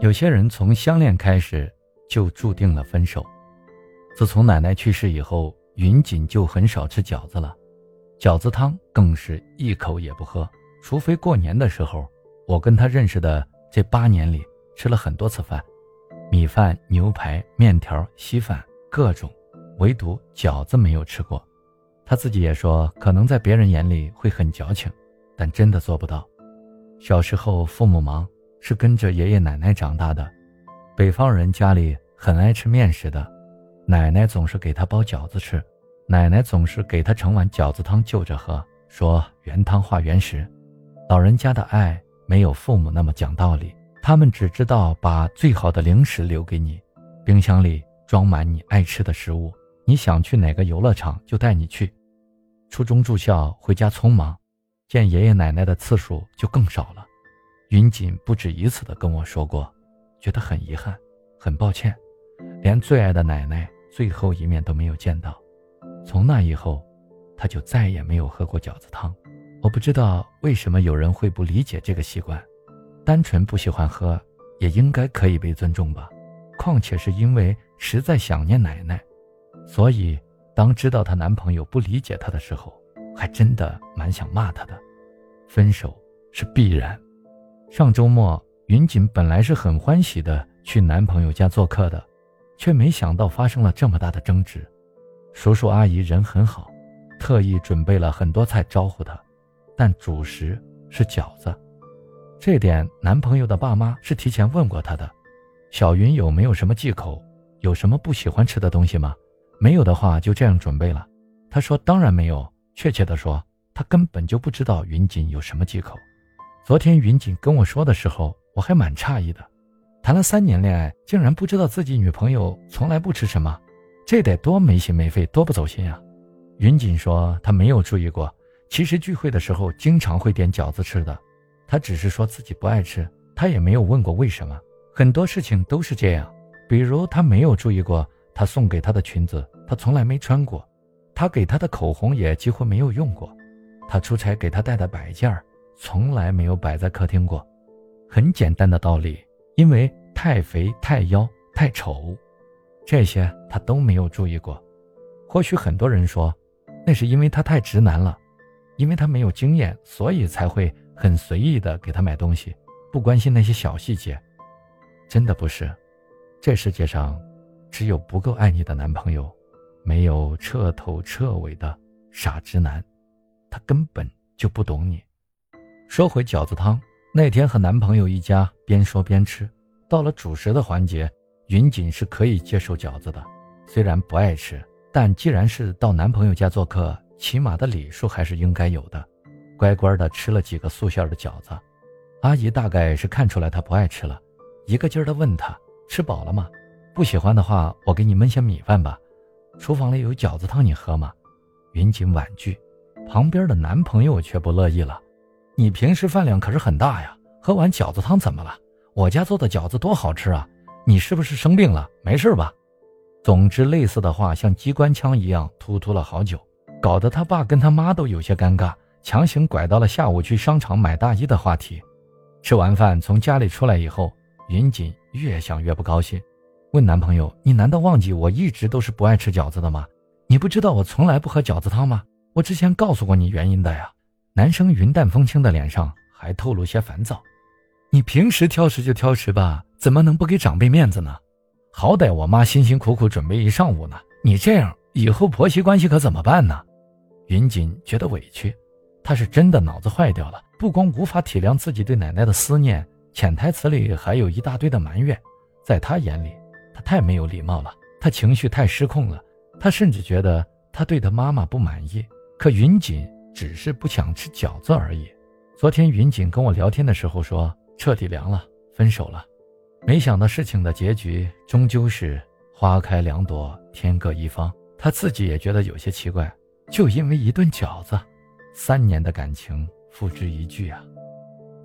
有些人从相恋开始就注定了分手。自从奶奶去世以后，云锦就很少吃饺子了，饺子汤更是一口也不喝，除非过年的时候。我跟他认识的这八年里，吃了很多次饭，米饭、牛排、面条、稀饭，各种，唯独饺子没有吃过。他自己也说，可能在别人眼里会很矫情，但真的做不到。小时候父母忙。是跟着爷爷奶奶长大的，北方人家里很爱吃面食的，奶奶总是给他包饺子吃，奶奶总是给他盛碗饺子汤就着喝，说原汤化原食。老人家的爱没有父母那么讲道理，他们只知道把最好的零食留给你，冰箱里装满你爱吃的食物，你想去哪个游乐场就带你去。初中住校回家匆忙，见爷爷奶奶的次数就更少了。云锦不止一次的跟我说过，觉得很遗憾，很抱歉，连最爱的奶奶最后一面都没有见到。从那以后，他就再也没有喝过饺子汤。我不知道为什么有人会不理解这个习惯，单纯不喜欢喝，也应该可以被尊重吧。况且是因为实在想念奶奶，所以当知道她男朋友不理解她的时候，还真的蛮想骂他的。分手是必然。上周末，云锦本来是很欢喜的去男朋友家做客的，却没想到发生了这么大的争执。叔叔阿姨人很好，特意准备了很多菜招呼他，但主食是饺子。这点男朋友的爸妈是提前问过他的。小云有没有什么忌口？有什么不喜欢吃的东西吗？没有的话就这样准备了。他说当然没有，确切的说，他根本就不知道云锦有什么忌口。昨天云锦跟我说的时候，我还蛮诧异的。谈了三年恋爱，竟然不知道自己女朋友从来不吃什么，这得多没心没肺，多不走心啊！云锦说她没有注意过，其实聚会的时候经常会点饺子吃的，她只是说自己不爱吃，她也没有问过为什么。很多事情都是这样，比如她没有注意过，他送给她的裙子她从来没穿过，他给她的口红也几乎没有用过，他出差给她带的摆件儿。从来没有摆在客厅过，很简单的道理，因为太肥、太妖、太丑，这些他都没有注意过。或许很多人说，那是因为他太直男了，因为他没有经验，所以才会很随意的给他买东西，不关心那些小细节。真的不是，这世界上只有不够爱你的男朋友，没有彻头彻尾的傻直男，他根本就不懂你。说回饺子汤，那天和男朋友一家边说边吃，到了主食的环节，云锦是可以接受饺子的，虽然不爱吃，但既然是到男朋友家做客，起码的礼数还是应该有的，乖乖的吃了几个素馅的饺子。阿姨大概是看出来他不爱吃了，一个劲儿的问他吃饱了吗？不喜欢的话，我给你焖些米饭吧。厨房里有饺子汤，你喝吗？云锦婉拒，旁边的男朋友却不乐意了。你平时饭量可是很大呀，喝碗饺子汤怎么了？我家做的饺子多好吃啊！你是不是生病了？没事吧？总之，类似的话像机关枪一样突突了好久，搞得他爸跟他妈都有些尴尬，强行拐到了下午去商场买大衣的话题。吃完饭从家里出来以后，云锦越想越不高兴，问男朋友：“你难道忘记我一直都是不爱吃饺子的吗？你不知道我从来不喝饺子汤吗？我之前告诉过你原因的呀。”男生云淡风轻的脸上还透露些烦躁。你平时挑食就挑食吧，怎么能不给长辈面子呢？好歹我妈辛辛苦苦准备一上午呢，你这样以后婆媳关系可怎么办呢？云锦觉得委屈，她是真的脑子坏掉了，不光无法体谅自己对奶奶的思念，潜台词里还有一大堆的埋怨。在她眼里，她太没有礼貌了，她情绪太失控了，她甚至觉得她对她妈妈不满意。可云锦。只是不想吃饺子而已。昨天云锦跟我聊天的时候说彻底凉了，分手了。没想到事情的结局终究是花开两朵，天各一方。他自己也觉得有些奇怪，就因为一顿饺子，三年的感情付之一炬啊！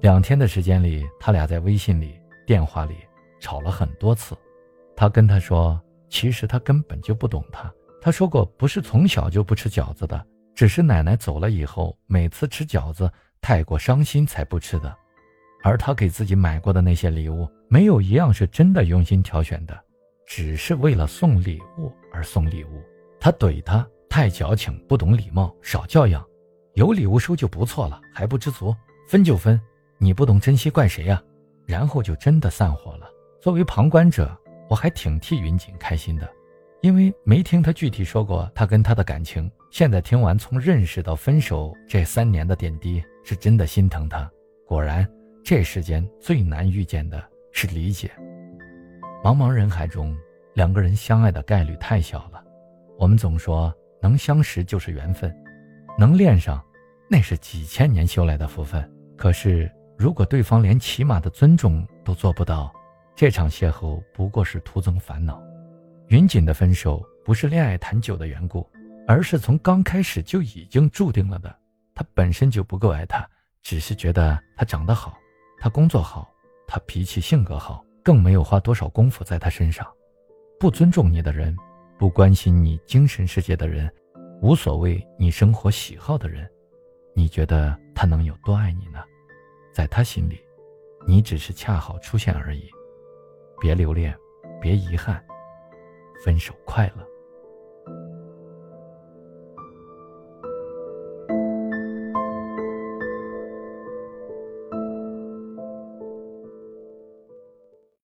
两天的时间里，他俩在微信里、电话里吵了很多次。他跟他说，其实他根本就不懂他。他说过，不是从小就不吃饺子的。只是奶奶走了以后，每次吃饺子太过伤心才不吃的，而他给自己买过的那些礼物，没有一样是真的用心挑选的，只是为了送礼物而送礼物。他怼他太矫情，不懂礼貌，少教养，有礼物收就不错了，还不知足，分就分，你不懂珍惜怪谁呀？然后就真的散伙了。作为旁观者，我还挺替云锦开心的。因为没听他具体说过他跟他的感情，现在听完从认识到分手这三年的点滴，是真的心疼他。果然，这世间最难遇见的是理解。茫茫人海中，两个人相爱的概率太小了。我们总说能相识就是缘分，能恋上，那是几千年修来的福分。可是，如果对方连起码的尊重都做不到，这场邂逅不过是徒增烦恼。云锦的分手不是恋爱谈久的缘故，而是从刚开始就已经注定了的。他本身就不够爱他，只是觉得他长得好，他工作好，他脾气性格好，更没有花多少功夫在他身上。不尊重你的人，不关心你精神世界的人，无所谓你生活喜好的人，你觉得他能有多爱你呢？在他心里，你只是恰好出现而已。别留恋，别遗憾。分手快乐。